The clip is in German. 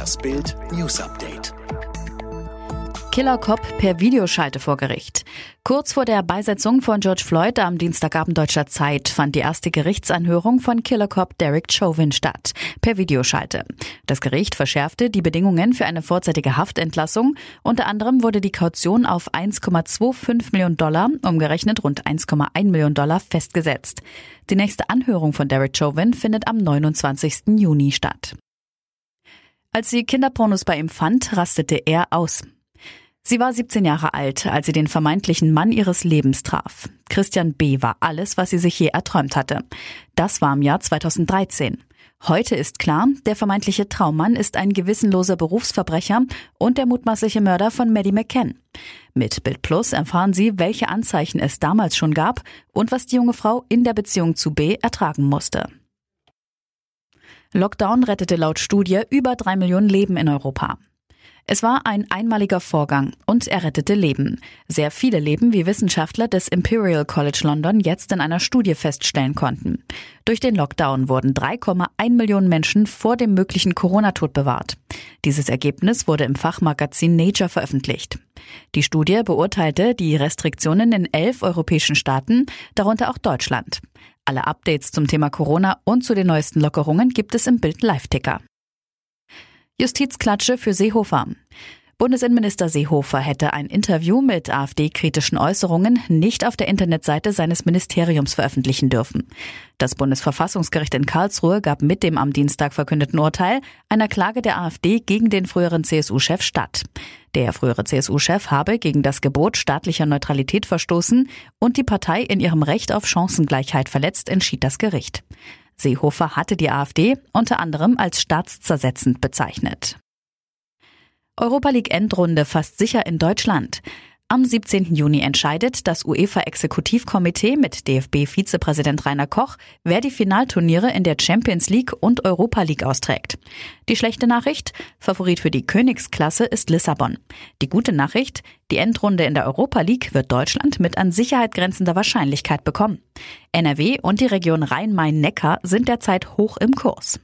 Das Bild News Update. Killer Cop per Videoschalte vor Gericht. Kurz vor der Beisetzung von George Floyd am Dienstagabend deutscher Zeit fand die erste Gerichtsanhörung von Killer Cop Derek Chauvin statt, per Videoschalte. Das Gericht verschärfte die Bedingungen für eine vorzeitige Haftentlassung. Unter anderem wurde die Kaution auf 1,25 Millionen Dollar, umgerechnet rund 1,1 Millionen Dollar, festgesetzt. Die nächste Anhörung von Derek Chauvin findet am 29. Juni statt. Als sie Kinderpornos bei ihm fand, rastete er aus. Sie war 17 Jahre alt, als sie den vermeintlichen Mann ihres Lebens traf. Christian B. war alles, was sie sich je erträumt hatte. Das war im Jahr 2013. Heute ist klar, der vermeintliche Traummann ist ein gewissenloser Berufsverbrecher und der mutmaßliche Mörder von Maddie McCann. Mit Bild Plus erfahren Sie, welche Anzeichen es damals schon gab und was die junge Frau in der Beziehung zu B ertragen musste. Lockdown rettete laut Studie über drei Millionen Leben in Europa. Es war ein einmaliger Vorgang und er rettete Leben. Sehr viele Leben, wie Wissenschaftler des Imperial College London jetzt in einer Studie feststellen konnten. Durch den Lockdown wurden 3,1 Millionen Menschen vor dem möglichen Corona-Tod bewahrt. Dieses Ergebnis wurde im Fachmagazin Nature veröffentlicht. Die Studie beurteilte die Restriktionen in elf europäischen Staaten, darunter auch Deutschland. Alle Updates zum Thema Corona und zu den neuesten Lockerungen gibt es im Bild Live-Ticker. Justizklatsche für Seehofer. Bundesinnenminister Seehofer hätte ein Interview mit AfD-kritischen Äußerungen nicht auf der Internetseite seines Ministeriums veröffentlichen dürfen. Das Bundesverfassungsgericht in Karlsruhe gab mit dem am Dienstag verkündeten Urteil einer Klage der AfD gegen den früheren CSU-Chef statt. Der frühere CSU-Chef habe gegen das Gebot staatlicher Neutralität verstoßen und die Partei in ihrem Recht auf Chancengleichheit verletzt, entschied das Gericht. Seehofer hatte die AfD unter anderem als staatszersetzend bezeichnet. Europa League Endrunde fast sicher in Deutschland. Am 17. Juni entscheidet das UEFA-Exekutivkomitee mit DFB-Vizepräsident Rainer Koch, wer die Finalturniere in der Champions League und Europa League austrägt. Die schlechte Nachricht, Favorit für die Königsklasse ist Lissabon. Die gute Nachricht, die Endrunde in der Europa League wird Deutschland mit an Sicherheit grenzender Wahrscheinlichkeit bekommen. NRW und die Region Rhein-Main-Neckar sind derzeit hoch im Kurs.